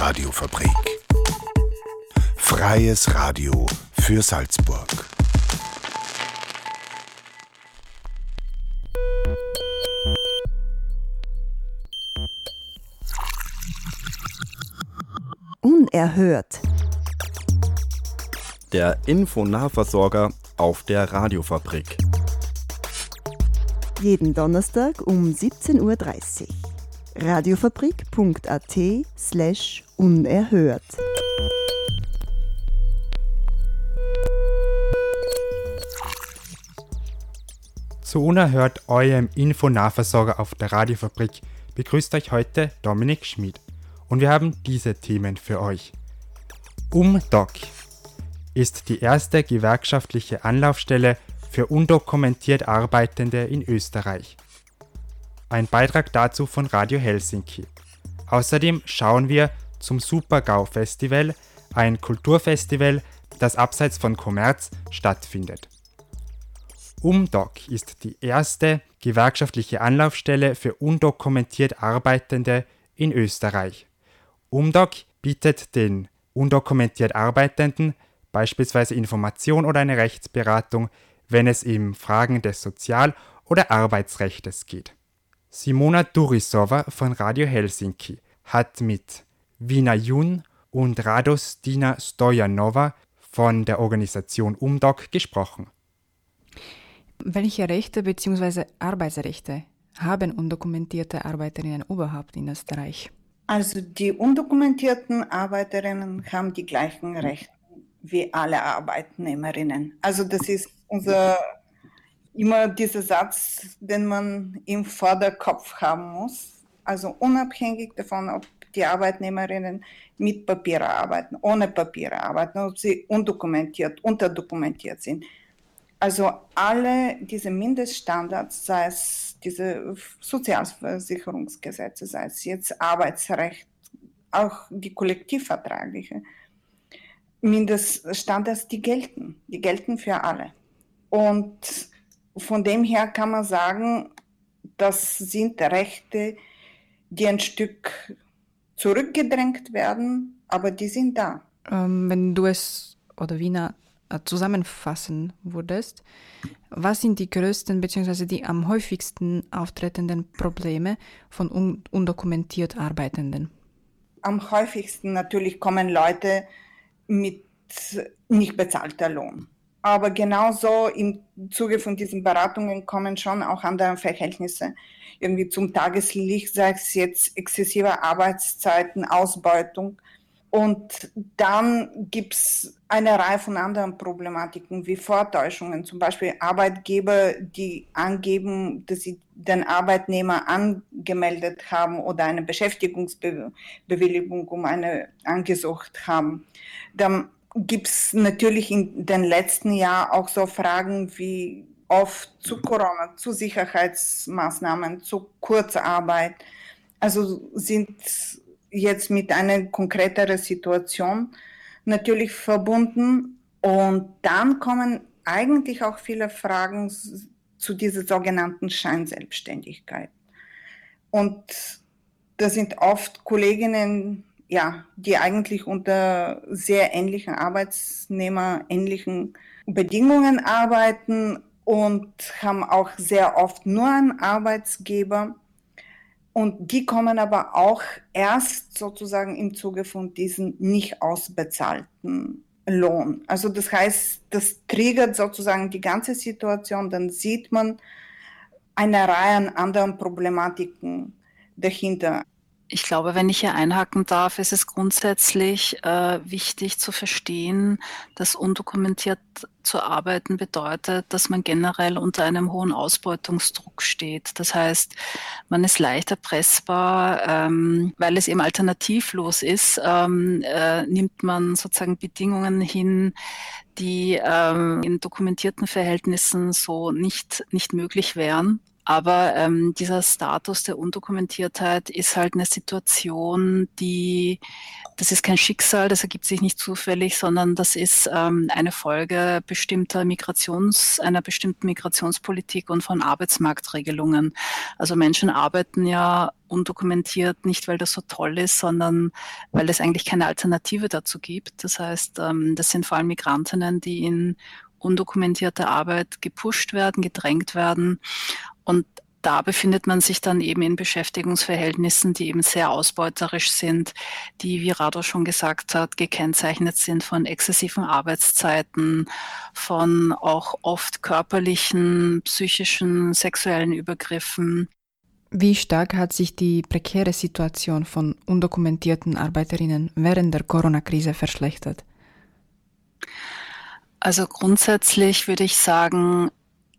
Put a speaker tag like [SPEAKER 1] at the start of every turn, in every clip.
[SPEAKER 1] Radiofabrik. Freies Radio für Salzburg.
[SPEAKER 2] Unerhört.
[SPEAKER 3] Der Infonahversorger auf der Radiofabrik.
[SPEAKER 2] Jeden Donnerstag um 17.30 Uhr. Radiofabrik.at slash unerhört.
[SPEAKER 4] Zu Unerhört, eurem Infonahversorger auf der Radiofabrik, begrüßt euch heute Dominik Schmid. Und wir haben diese Themen für euch. UMDOC ist die erste gewerkschaftliche Anlaufstelle für undokumentiert Arbeitende in Österreich. Ein Beitrag dazu von Radio Helsinki. Außerdem schauen wir zum Supergau Festival, ein Kulturfestival, das abseits von Kommerz stattfindet. UMDOC ist die erste gewerkschaftliche Anlaufstelle für undokumentiert Arbeitende in Österreich. UMDOC bietet den undokumentiert Arbeitenden beispielsweise Information oder eine Rechtsberatung wenn es um Fragen des Sozial- oder Arbeitsrechtes geht. Simona Durisova von Radio Helsinki hat mit Vina Jun und Radostina Stojanova von der Organisation UMDOC gesprochen.
[SPEAKER 5] Welche Rechte bzw. Arbeitsrechte haben undokumentierte Arbeiterinnen überhaupt in Österreich?
[SPEAKER 6] Also die undokumentierten Arbeiterinnen haben die gleichen Rechte wie alle Arbeitnehmerinnen. Also das ist unser immer dieser Satz, den man im Vorderkopf haben muss. Also unabhängig davon, ob die Arbeitnehmerinnen mit Papier arbeiten, ohne Papiere arbeiten, ob sie undokumentiert, unterdokumentiert sind. Also alle diese Mindeststandards, sei es diese Sozialversicherungsgesetze, sei es jetzt Arbeitsrecht, auch die kollektivvertragliche Mindeststandards, die gelten. Die gelten für alle. Und von dem her kann man sagen, das sind Rechte, die ein Stück zurückgedrängt werden, aber die sind da.
[SPEAKER 5] Ähm, wenn du es oder Wiener äh, zusammenfassen würdest, was sind die größten bzw. die am häufigsten auftretenden Probleme von un undokumentiert Arbeitenden?
[SPEAKER 6] Am häufigsten natürlich kommen Leute mit nicht bezahlter Lohn. Aber genauso im Zuge von diesen Beratungen kommen schon auch andere Verhältnisse irgendwie zum Tageslicht, sei es jetzt exzessive Arbeitszeiten, Ausbeutung. Und dann gibt es eine Reihe von anderen Problematiken wie Vortäuschungen, zum Beispiel Arbeitgeber, die angeben, dass sie den Arbeitnehmer angemeldet haben oder eine Beschäftigungsbewilligung um eine angesucht haben. Dann gibt es natürlich in den letzten Jahren auch so Fragen wie oft zu Corona, zu Sicherheitsmaßnahmen, zu Kurzarbeit. Also sind jetzt mit einer konkreteren Situation natürlich verbunden. Und dann kommen eigentlich auch viele Fragen zu dieser sogenannten Scheinselbstständigkeit. Und da sind oft Kolleginnen ja, die eigentlich unter sehr ähnlichen Arbeitsnehmerähnlichen Bedingungen arbeiten und haben auch sehr oft nur einen Arbeitsgeber. Und die kommen aber auch erst sozusagen im Zuge von diesem nicht ausbezahlten Lohn. Also das heißt, das triggert sozusagen die ganze Situation, dann sieht man eine Reihe an anderen Problematiken dahinter.
[SPEAKER 7] Ich glaube, wenn ich hier einhaken darf, ist es grundsätzlich äh, wichtig zu verstehen, dass undokumentiert zu arbeiten bedeutet, dass man generell unter einem hohen Ausbeutungsdruck steht. Das heißt, man ist leicht erpressbar, ähm, weil es eben alternativlos ist, ähm, äh, nimmt man sozusagen Bedingungen hin, die ähm, in dokumentierten Verhältnissen so nicht, nicht möglich wären Aber ähm, dieser Status der Undokumentiertheit ist halt eine Situation, die, das ist kein Schicksal, das ergibt sich nicht zufällig, sondern das ist ähm, eine Folge bestimmter Migrations, einer bestimmten Migrationspolitik und von Arbeitsmarktregelungen. Also Menschen arbeiten ja undokumentiert, nicht weil das so toll ist, sondern weil es eigentlich keine Alternative dazu gibt. Das heißt, ähm, das sind vor allem Migrantinnen, die in undokumentierte Arbeit gepusht werden, gedrängt werden. Und da befindet man sich dann eben in Beschäftigungsverhältnissen, die eben sehr ausbeuterisch sind, die, wie Rado schon gesagt hat, gekennzeichnet sind von exzessiven Arbeitszeiten, von auch oft körperlichen, psychischen, sexuellen Übergriffen.
[SPEAKER 5] Wie stark hat sich die prekäre Situation von undokumentierten Arbeiterinnen während der Corona-Krise verschlechtert?
[SPEAKER 7] Also grundsätzlich würde ich sagen,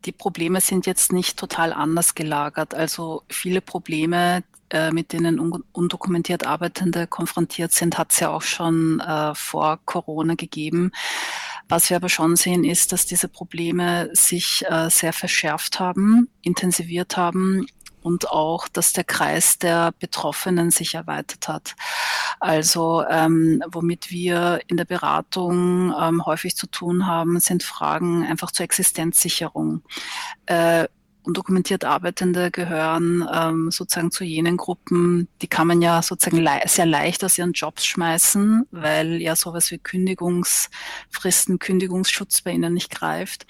[SPEAKER 7] die Probleme sind jetzt nicht total anders gelagert. Also viele Probleme, äh, mit denen undokumentiert Arbeitende konfrontiert sind, hat es ja auch schon äh, vor Corona gegeben. Was wir aber schon sehen, ist, dass diese Probleme sich äh, sehr verschärft haben, intensiviert haben und auch, dass der Kreis der Betroffenen sich erweitert hat. Also ähm, womit wir in der Beratung ähm, häufig zu tun haben, sind Fragen einfach zur Existenzsicherung. Äh, undokumentiert Arbeitende gehören ähm, sozusagen zu jenen Gruppen, die kann man ja sozusagen le sehr leicht aus ihren Jobs schmeißen, weil ja sowas wie Kündigungsfristen, Kündigungsschutz bei ihnen nicht greift.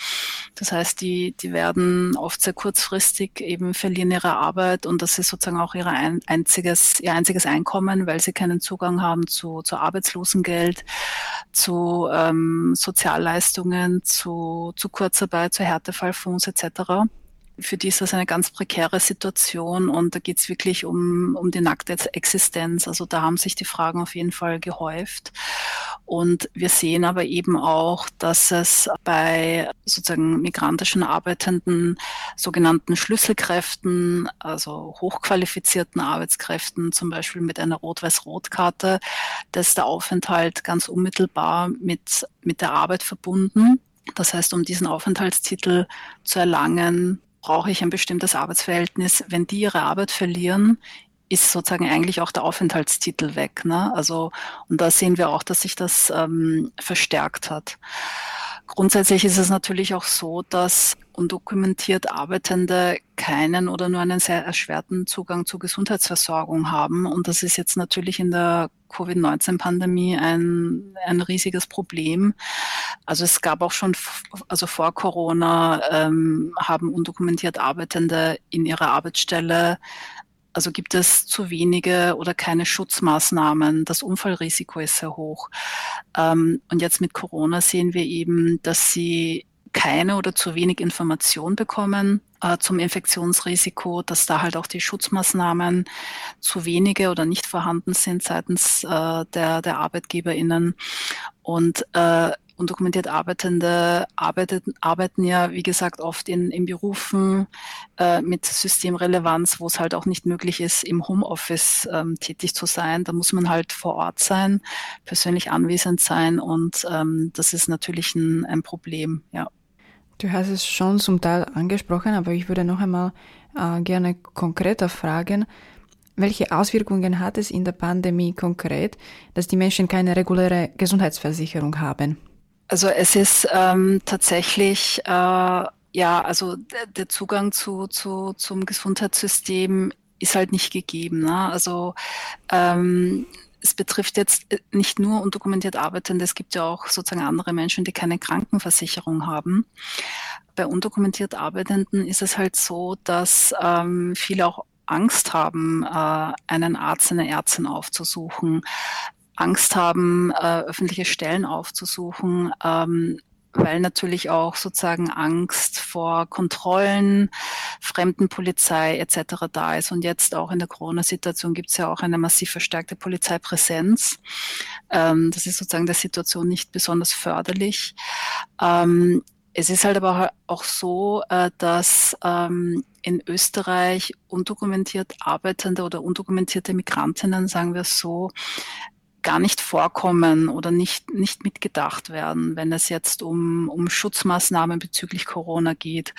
[SPEAKER 7] Das heißt, die, die werden oft sehr kurzfristig eben verlieren ihre Arbeit und das ist sozusagen auch ihre ein, einziges, ihr einziges Einkommen, weil sie keinen Zugang haben zu, zu Arbeitslosengeld, zu ähm, Sozialleistungen, zu, zu Kurzarbeit, zu Härtefallfonds etc für die ist das eine ganz prekäre Situation und da geht es wirklich um, um die nackte Existenz. Also da haben sich die Fragen auf jeden Fall gehäuft. Und wir sehen aber eben auch, dass es bei sozusagen migrantischen Arbeitenden, sogenannten Schlüsselkräften, also hochqualifizierten Arbeitskräften, zum Beispiel mit einer Rot-Weiß-Rot-Karte, dass der Aufenthalt ganz unmittelbar mit, mit der Arbeit verbunden. Das heißt, um diesen Aufenthaltstitel zu erlangen, brauche ich ein bestimmtes Arbeitsverhältnis. Wenn die ihre Arbeit verlieren, ist sozusagen eigentlich auch der Aufenthaltstitel weg. Ne? Also, und da sehen wir auch, dass sich das ähm, verstärkt hat. Grundsätzlich ist es natürlich auch so, dass undokumentiert Arbeitende keinen oder nur einen sehr erschwerten Zugang zur Gesundheitsversorgung haben. Und das ist jetzt natürlich in der Covid-19-Pandemie ein, ein riesiges Problem. Also es gab auch schon, also vor Corona ähm, haben undokumentiert Arbeitende in ihrer Arbeitsstelle also gibt es zu wenige oder keine Schutzmaßnahmen. Das Unfallrisiko ist sehr hoch. Ähm, und jetzt mit Corona sehen wir eben, dass sie keine oder zu wenig Information bekommen äh, zum Infektionsrisiko, dass da halt auch die Schutzmaßnahmen zu wenige oder nicht vorhanden sind seitens äh, der, der ArbeitgeberInnen. Und äh, undokumentiert Arbeitende arbeiten, arbeiten ja, wie gesagt, oft in, in Berufen äh, mit Systemrelevanz, wo es halt auch nicht möglich ist, im Homeoffice ähm, tätig zu sein. Da muss man halt vor Ort sein, persönlich anwesend sein und ähm, das ist natürlich ein, ein Problem, ja.
[SPEAKER 5] Du hast es schon zum Teil angesprochen, aber ich würde noch einmal äh, gerne konkreter fragen, welche Auswirkungen hat es in der Pandemie konkret, dass die Menschen keine reguläre Gesundheitsversicherung haben?
[SPEAKER 7] Also es ist ähm, tatsächlich, äh, ja, also der Zugang zu, zu, zum Gesundheitssystem ist halt nicht gegeben. Ne? Also ähm, es betrifft jetzt äh, nicht nur undokumentiert Arbeitende, es gibt ja auch sozusagen andere Menschen, die keine Krankenversicherung haben. Bei undokumentiert Arbeitenden ist es halt so, dass ähm, viele auch Angst haben, äh, einen Arzt, eine Ärztin aufzusuchen, Angst haben, äh, öffentliche Stellen aufzusuchen, ähm, weil natürlich auch sozusagen Angst vor Kontrollen, Fremdenpolizei etc. da ist. Und jetzt auch in der Corona-Situation gibt es ja auch eine massiv verstärkte Polizeipräsenz. Ähm, das ist sozusagen der Situation nicht besonders förderlich. Ähm, es ist halt aber auch so, äh, dass ähm, in Österreich undokumentiert Arbeitende oder undokumentierte Migrantinnen, sagen wir so, gar nicht vorkommen oder nicht, nicht mitgedacht werden, wenn es jetzt um, um Schutzmaßnahmen bezüglich Corona geht,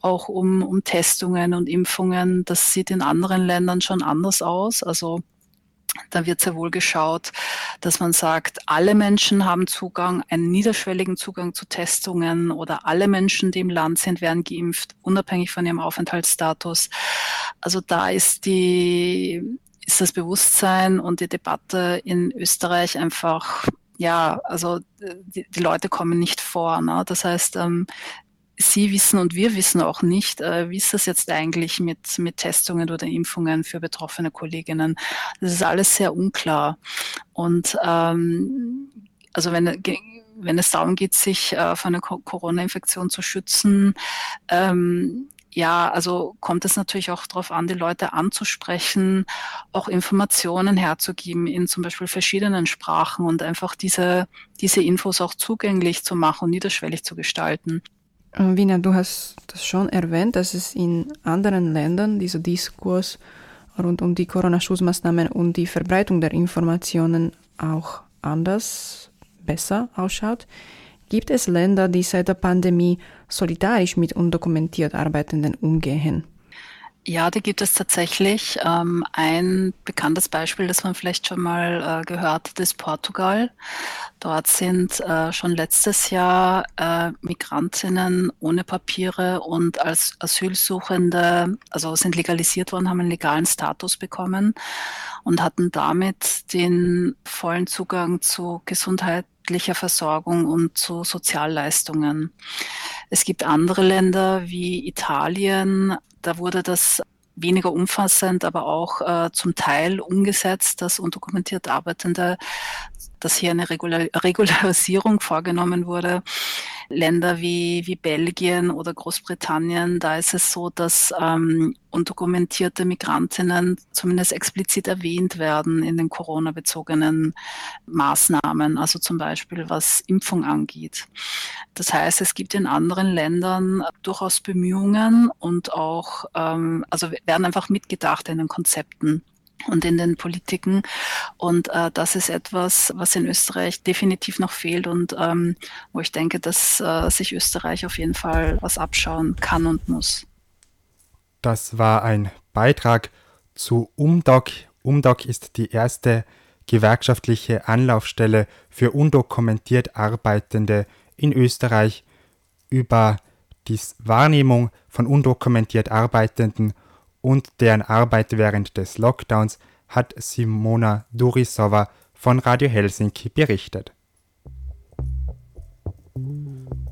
[SPEAKER 7] auch um, um Testungen und Impfungen. Das sieht in anderen Ländern schon anders aus. Also da wird sehr wohl geschaut, dass man sagt, alle Menschen haben Zugang, einen niederschwelligen Zugang zu Testungen oder alle Menschen, die im Land sind, werden geimpft, unabhängig von ihrem Aufenthaltsstatus. Also da ist die, ist das Bewusstsein und die Debatte in Österreich einfach ja, also die, die Leute kommen nicht vor. Ne? Das heißt, ähm, Sie wissen und wir wissen auch nicht, äh, wie ist das jetzt eigentlich mit, mit Testungen oder Impfungen für betroffene Kolleginnen. Das ist alles sehr unklar. Und ähm, also wenn, wenn es darum geht, sich äh, vor einer Corona-Infektion zu schützen, ähm, ja, also kommt es natürlich auch darauf an, die Leute anzusprechen, auch Informationen herzugeben in zum Beispiel verschiedenen Sprachen und einfach diese, diese Infos auch zugänglich zu machen und niederschwellig zu gestalten.
[SPEAKER 5] Äh, Wiener, du hast das schon erwähnt, dass es in anderen Ländern dieser Diskurs rund um die Corona-Schutzmaßnahmen und die Verbreitung der Informationen auch anders, besser ausschaut. Gibt es Länder, die seit der Pandemie solidarisch mit undokumentiert Arbeitenden umgehen?
[SPEAKER 7] Ja, die gibt es tatsächlich. Ähm, ein bekanntes Beispiel, das man vielleicht schon mal äh, gehört hat, ist Portugal. Dort sind äh, schon letztes Jahr äh, Migrantinnen ohne Papiere und als Asylsuchende, also sind legalisiert worden, haben einen legalen Status bekommen und hatten damit den vollen Zugang zu gesundheitlicher Versorgung und zu Sozialleistungen. Es gibt andere Länder wie Italien, da wurde das weniger umfassend, aber auch äh, zum Teil umgesetzt, dass undokumentiert Arbeitende, dass hier eine Regular Regularisierung vorgenommen wurde. Länder wie, wie Belgien oder Großbritannien, da ist es so, dass ähm, undokumentierte Migrantinnen zumindest explizit erwähnt werden in den Corona-bezogenen Maßnahmen, also zum Beispiel was Impfung angeht. Das heißt, es gibt in anderen Ländern durchaus Bemühungen und auch, ähm, also werden einfach mitgedacht in den Konzepten und in den Politiken. Und äh, das ist etwas, was in Österreich definitiv noch fehlt und ähm, wo ich denke, dass äh, sich Österreich auf jeden Fall was abschauen kann und muss.
[SPEAKER 4] Das war ein Beitrag zu UMDOC. UMDOC ist die erste gewerkschaftliche Anlaufstelle für undokumentiert Arbeitende in Österreich über die Wahrnehmung von undokumentiert Arbeitenden und deren Arbeit während des Lockdowns hat Simona Durisova von Radio Helsinki berichtet.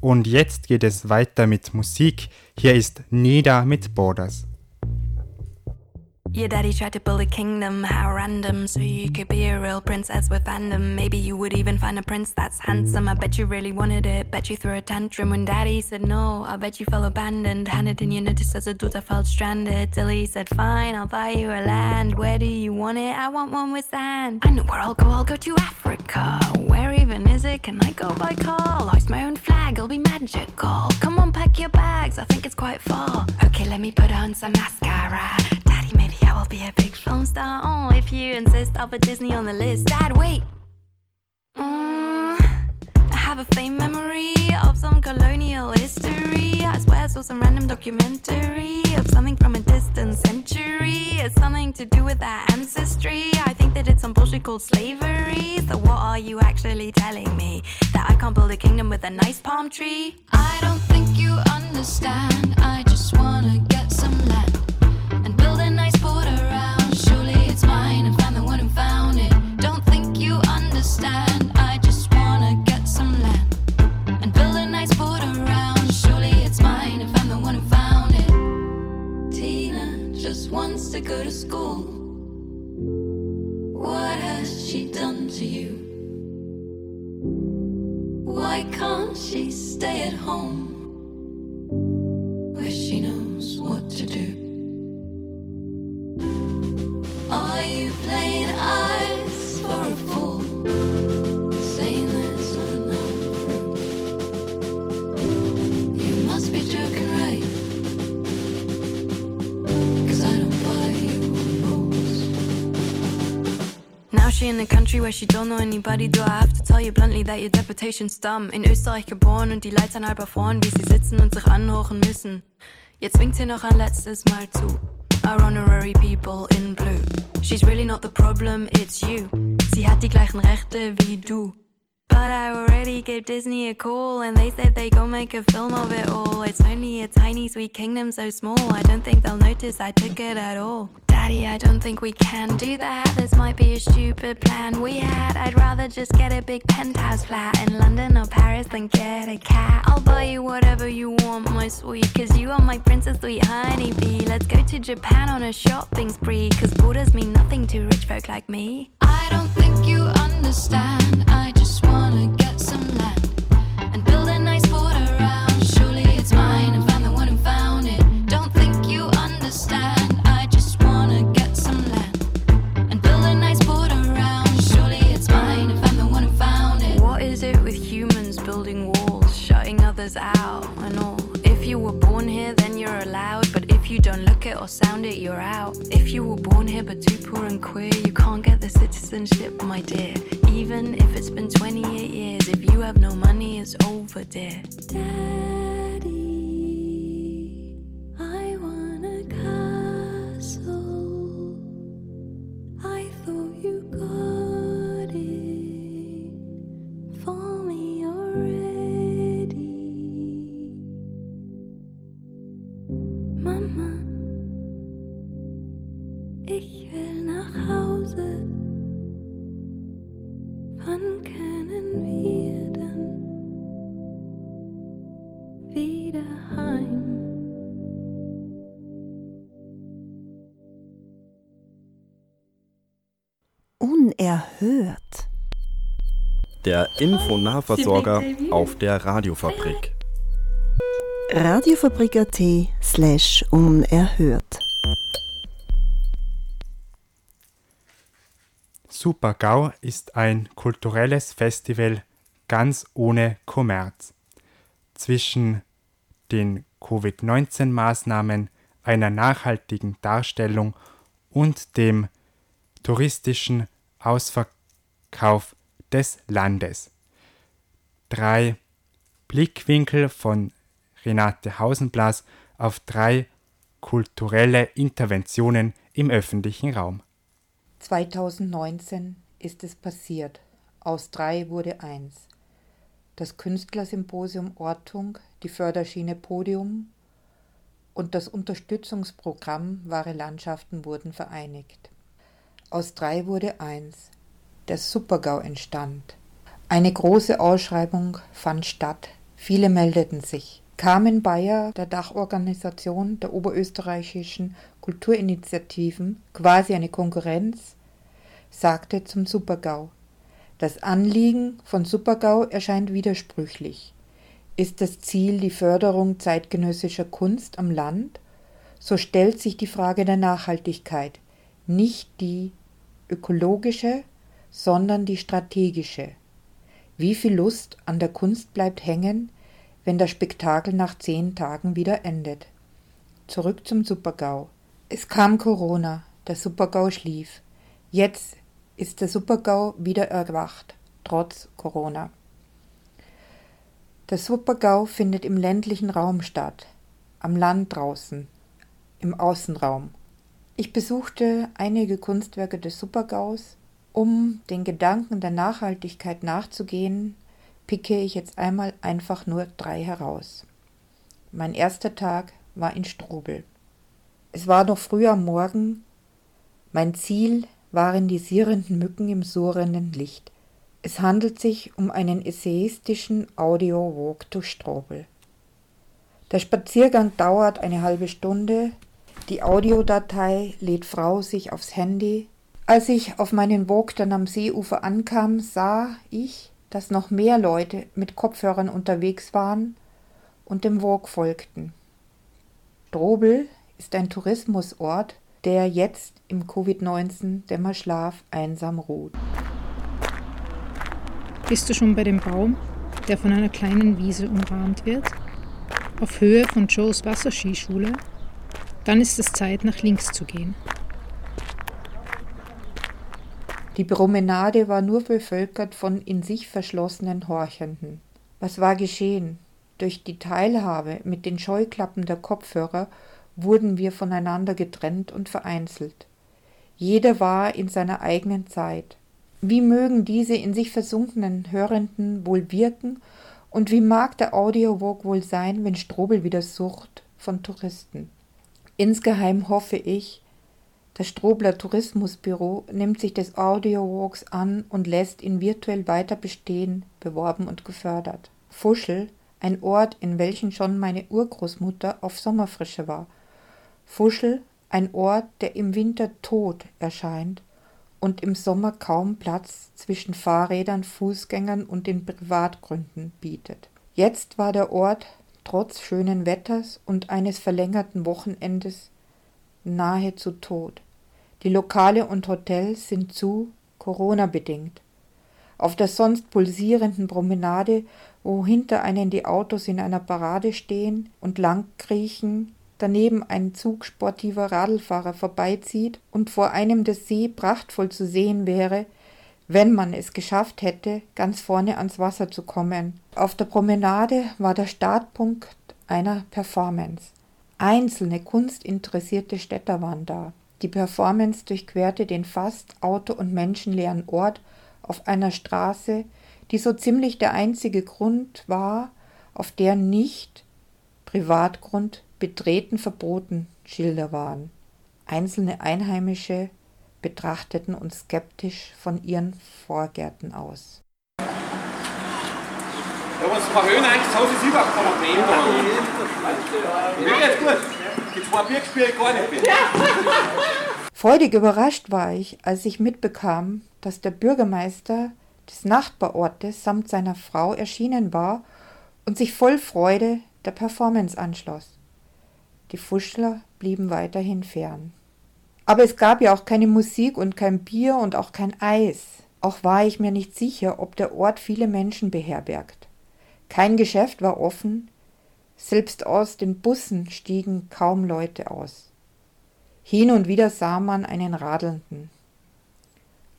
[SPEAKER 4] Und jetzt geht es weiter mit Musik. Hier ist Nida mit Borders.
[SPEAKER 8] Your daddy tried to build a kingdom, how random. So you could be a real princess with fandom. Maybe you would even find a prince that's handsome. I bet you really wanted it. Bet you threw a tantrum when daddy said no. I bet you felt abandoned. Handed in your notice as a daughter felt stranded. Till he said, Fine, I'll buy you a land. Where do you want it? I want one with sand. I know where I'll go. I'll go to Africa. Where even is it? Can I go by car? I'll hoist my own flag. It'll be magical. Come on, pack your bags. I think it's quite far. Okay, let me put on some mascara. Daddy, maybe I will be a big film star. Oh, if you insist, I'll put Disney on the list. Dad, wait. Mm, I have a faint memory of some colonial history. I swear I saw some random documentary of something from a distant century. It's something to do with our ancestry. I think that it's some bullshit called slavery. So what are you actually telling me? That I can't build a kingdom with a nice palm tree? I don't think you understand. I just wanna stay at home country where she don't know anybody? Do I have to tell you bluntly that your deputation's dumb? In Österreich geboren und die Leute halber vorn, wie sie sitzen und sich anhochen müssen. Jetzt winkt sie noch ein letztes Mal zu. Our honorary people in blue. She's really not the problem, it's you. Sie hat die gleichen Rechte wie du. But I already gave Disney a call and they said they gon' make a film of it all. It's only a tiny sweet kingdom so small. I don't think they'll notice I took it at all. Daddy, I don't think we can do that. This might be a stupid plan we had. I'd rather just get a big penthouse flat in London or Paris than get a cat. I'll buy you whatever you want, my sweet, cause you are my princess, sweet honeybee. Let's go to Japan on a shopping spree, cause borders mean nothing to rich folk like me. I don't think you understand. I just wanna others out and all? If you were born here, then you're allowed. But if you don't look it or sound it, you're out. If you were born here but too poor and queer, you can't get the citizenship, my dear. Even if it's been 28 years, if you have no money, it's over, dear. Daddy,
[SPEAKER 2] Unerhört.
[SPEAKER 3] Der Infonahversorger auf der Radiofabrik.
[SPEAKER 2] Radiofabrik.at slash unerhört.
[SPEAKER 4] Super-GAU ist ein kulturelles Festival ganz ohne Kommerz. Zwischen den Covid-19-Maßnahmen, einer nachhaltigen Darstellung und dem touristischen Ausverkauf des Landes. Drei Blickwinkel von Renate Hausenblas auf drei kulturelle Interventionen im öffentlichen Raum.
[SPEAKER 9] 2019 ist es passiert. Aus drei wurde eins. Das Künstlersymposium Ortung, die Förderschiene Podium und das Unterstützungsprogramm Wahre Landschaften wurden vereinigt. Aus drei wurde eins. Der Supergau entstand. Eine große Ausschreibung fand statt. Viele meldeten sich. Carmen Bayer der Dachorganisation der oberösterreichischen Kulturinitiativen, quasi eine Konkurrenz, sagte zum Supergau. Das Anliegen von Supergau erscheint widersprüchlich. Ist das Ziel die Förderung zeitgenössischer Kunst am Land? So stellt sich die Frage der Nachhaltigkeit, nicht die ökologische, sondern die strategische. Wie viel Lust an der Kunst bleibt hängen, wenn das Spektakel nach zehn Tagen wieder endet? Zurück zum Supergau. Es kam Corona, der Supergau schlief. Jetzt ist der Supergau wieder erwacht, trotz Corona. Der Supergau findet im ländlichen Raum statt, am Land draußen, im Außenraum. Ich besuchte einige Kunstwerke des Supergaus. Um den Gedanken der Nachhaltigkeit nachzugehen, picke ich jetzt einmal einfach nur drei heraus. Mein erster Tag war in Strobel. Es war noch früh am Morgen. Mein Ziel waren die sierenden Mücken im surrenden Licht. Es handelt sich um einen essayistischen Audio-Walk durch Strobel. Der Spaziergang dauert eine halbe Stunde. Die Audiodatei lädt Frau sich aufs Handy. Als ich auf meinen Walk dann am Seeufer ankam, sah ich, dass noch mehr Leute mit Kopfhörern unterwegs waren und dem Walk folgten. Strobel ist ein Tourismusort, der jetzt im Covid-19-Dämmerschlaf einsam ruht.
[SPEAKER 10] Bist du schon bei dem Baum, der von einer kleinen Wiese umrahmt wird? Auf Höhe von Joes Wasserskischule? Dann ist es Zeit, nach links zu gehen.
[SPEAKER 9] Die Promenade war nur bevölkert von in sich verschlossenen Horchenden. Was war geschehen? Durch die Teilhabe mit den Scheuklappen der Kopfhörer wurden wir voneinander getrennt und vereinzelt. Jeder war in seiner eigenen Zeit. Wie mögen diese in sich versunkenen Hörenden wohl wirken und wie mag der Audiowalk wohl sein, wenn Strobel wieder sucht von Touristen? Insgeheim hoffe ich, das Strobler Tourismusbüro nimmt sich des Audiowalks an und lässt ihn virtuell weiter bestehen, beworben und gefördert. Fuschel, ein Ort, in welchem schon meine Urgroßmutter auf Sommerfrische war. Fuschel, ein Ort, der im Winter tot erscheint und im Sommer kaum Platz zwischen Fahrrädern, Fußgängern und den Privatgründen bietet. Jetzt war der Ort trotz schönen Wetters und eines verlängerten Wochenendes nahezu tot. Die Lokale und Hotels sind zu, Corona bedingt. Auf der sonst pulsierenden Promenade, wo hinter einen die Autos in einer Parade stehen und lang kriechen, daneben ein Zug sportiver Radlfahrer vorbeizieht und vor einem der See prachtvoll zu sehen wäre, wenn man es geschafft hätte, ganz vorne ans Wasser zu kommen. Auf der Promenade war der Startpunkt einer Performance. Einzelne kunstinteressierte Städter waren da. Die Performance durchquerte den fast auto- und menschenleeren Ort auf einer Straße, die so ziemlich der einzige Grund war, auf der nicht Privatgrund betreten verboten Schilder waren. Einzelne Einheimische betrachteten uns skeptisch von ihren Vorgärten aus.
[SPEAKER 11] Ja, was verhöhnen eigentlich so viel über Problem da. Mir geht's gut. Die zwei Bier spiele ich gar nicht mehr.
[SPEAKER 9] Freudig überrascht war ich, als ich mitbekam, dass der Bürgermeister des Nachbarortes samt seiner Frau erschienen war und sich voll Freude der Performance anschloss. Die Fuschler blieben weiterhin fern. Aber es gab ja auch keine Musik und kein Bier und auch kein Eis. Auch war ich mir nicht sicher, ob der Ort viele Menschen beherbergt. Kein Geschäft war offen, selbst aus den Bussen stiegen kaum Leute aus. Hin und wieder sah man einen Radelnden.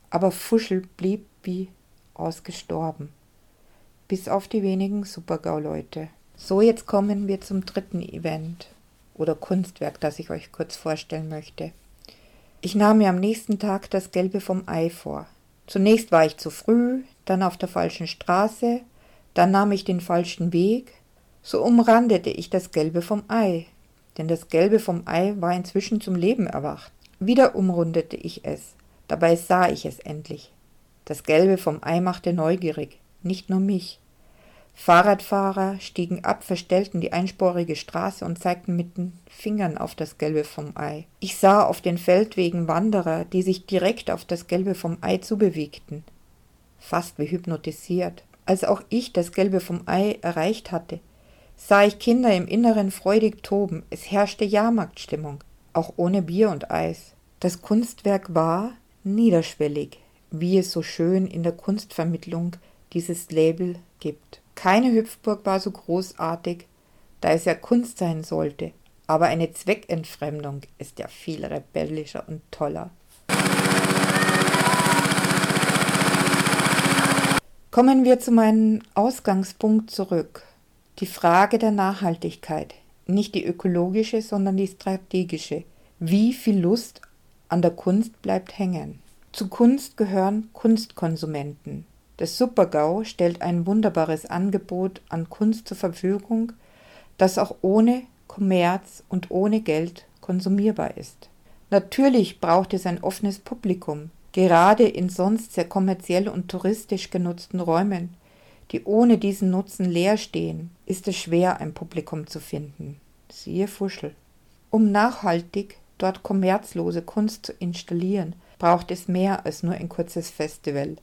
[SPEAKER 9] Aber Fuschel blieb wie ausgestorben. Bis auf die wenigen Supergau-Leute. So, jetzt kommen wir zum dritten Event oder Kunstwerk, das ich euch kurz vorstellen möchte. Ich nahm mir am nächsten Tag das Gelbe vom Ei vor. Zunächst war ich zu früh, dann auf der falschen Straße, dann nahm ich den falschen Weg, so umrandete ich das Gelbe vom Ei, denn das Gelbe vom Ei war inzwischen zum Leben erwacht. Wieder umrundete ich es, dabei sah ich es endlich. Das Gelbe vom Ei machte neugierig, nicht nur mich. Fahrradfahrer stiegen ab, verstellten die einsporige Straße und zeigten mit den Fingern auf das Gelbe vom Ei. Ich sah auf den Feldwegen Wanderer, die sich direkt auf das Gelbe vom Ei zubewegten. Fast wie hypnotisiert. Als auch ich das Gelbe vom Ei erreicht hatte, sah ich Kinder im Inneren freudig toben. Es herrschte Jahrmarktstimmung, auch ohne Bier und Eis. Das Kunstwerk war niederschwellig, wie es so schön in der Kunstvermittlung dieses Label gibt. Keine Hüpfburg war so großartig, da es ja Kunst sein sollte, aber eine Zweckentfremdung ist ja viel rebellischer und toller. Kommen wir zu meinem Ausgangspunkt zurück. Die Frage der Nachhaltigkeit, nicht die ökologische, sondern die strategische. Wie viel Lust an der Kunst bleibt hängen? Zu Kunst gehören Kunstkonsumenten. Das Supergau stellt ein wunderbares Angebot an Kunst zur Verfügung, das auch ohne Kommerz und ohne Geld konsumierbar ist. Natürlich braucht es ein offenes Publikum, gerade in sonst sehr kommerziell und touristisch genutzten Räumen, die ohne diesen Nutzen leer stehen, ist es schwer, ein Publikum zu finden. Siehe Fuschel. Um nachhaltig dort kommerzlose Kunst zu installieren, braucht es mehr als nur ein kurzes Festival.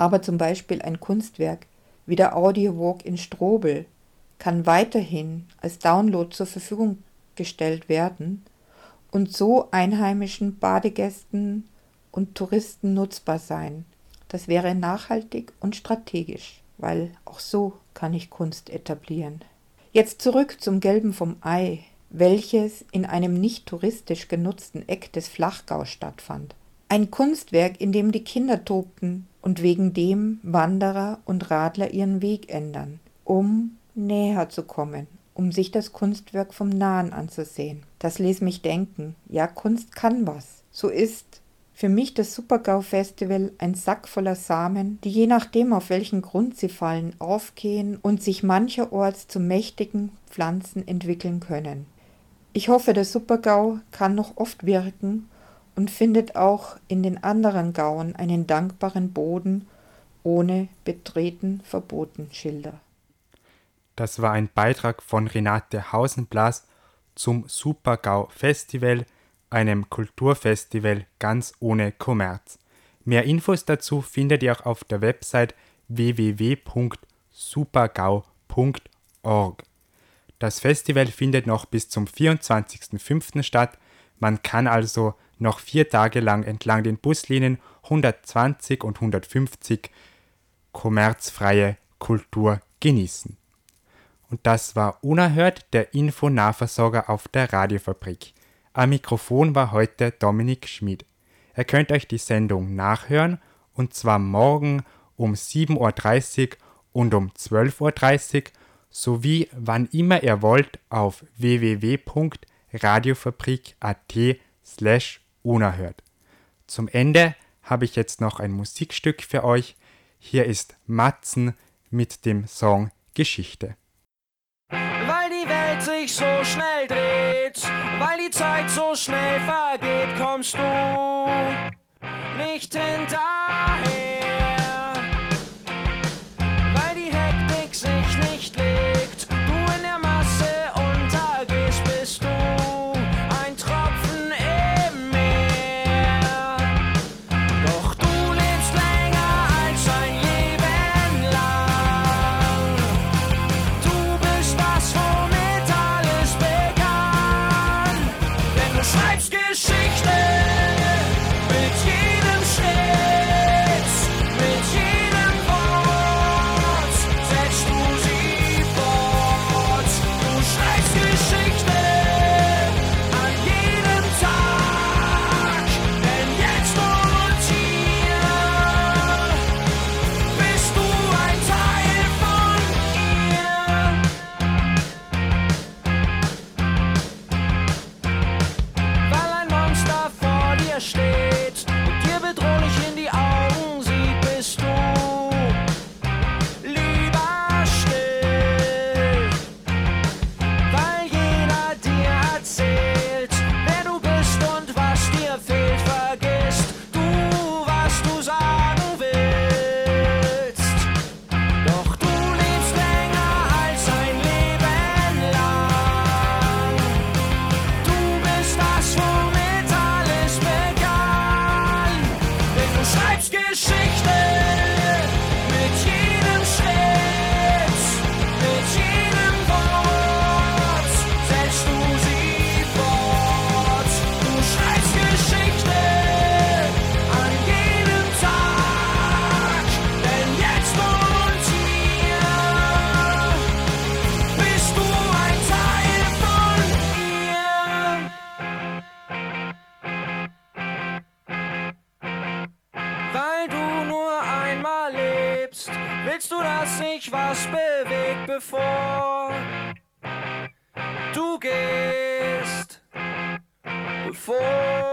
[SPEAKER 9] Aber zum Beispiel ein Kunstwerk wie der Audiowalk in Strobel kann weiterhin als Download zur Verfügung gestellt werden und so einheimischen Badegästen und Touristen nutzbar sein. Das wäre nachhaltig und strategisch, weil auch so kann ich Kunst etablieren. Jetzt zurück zum Gelben vom Ei, welches in einem nicht touristisch genutzten Eck des Flachgau stattfand. Ein Kunstwerk, in dem die Kinder tobten und wegen dem Wanderer und Radler ihren Weg ändern, um näher zu kommen, um sich das Kunstwerk vom Nahen anzusehen. Das ließ mich denken, ja, Kunst kann was. So ist für mich das Supergau-Festival ein Sack voller Samen, die je nachdem, auf welchen Grund sie fallen, aufgehen und sich mancherorts zu mächtigen Pflanzen entwickeln können. Ich hoffe, der Supergau kann noch oft wirken und findet auch in den anderen Gauen einen dankbaren Boden ohne Betreten verboten Schilder.
[SPEAKER 4] Das war ein Beitrag von Renate Hausenblas zum Supergau Festival einem Kulturfestival ganz ohne Kommerz. Mehr Infos dazu findet ihr auch auf der Website www.supergau.org. Das Festival findet noch bis zum 24.05. statt. Man kann also noch vier Tage lang entlang den Buslinien 120 und 150 kommerzfreie Kultur genießen. Und das war unerhört der Info-Nahversorger auf der Radiofabrik. Am Mikrofon war heute Dominik Schmid. Ihr könnt euch die Sendung nachhören und zwar morgen um 7.30 Uhr und um 12.30 Uhr sowie wann immer ihr wollt auf www.radiofabrik.at slash unerhört. Zum Ende habe ich jetzt noch ein Musikstück für euch. Hier ist Matzen mit dem Song Geschichte
[SPEAKER 12] sich so schnell dreht, weil die Zeit so schnell vergeht, kommst du nicht hinterher. Geschichte.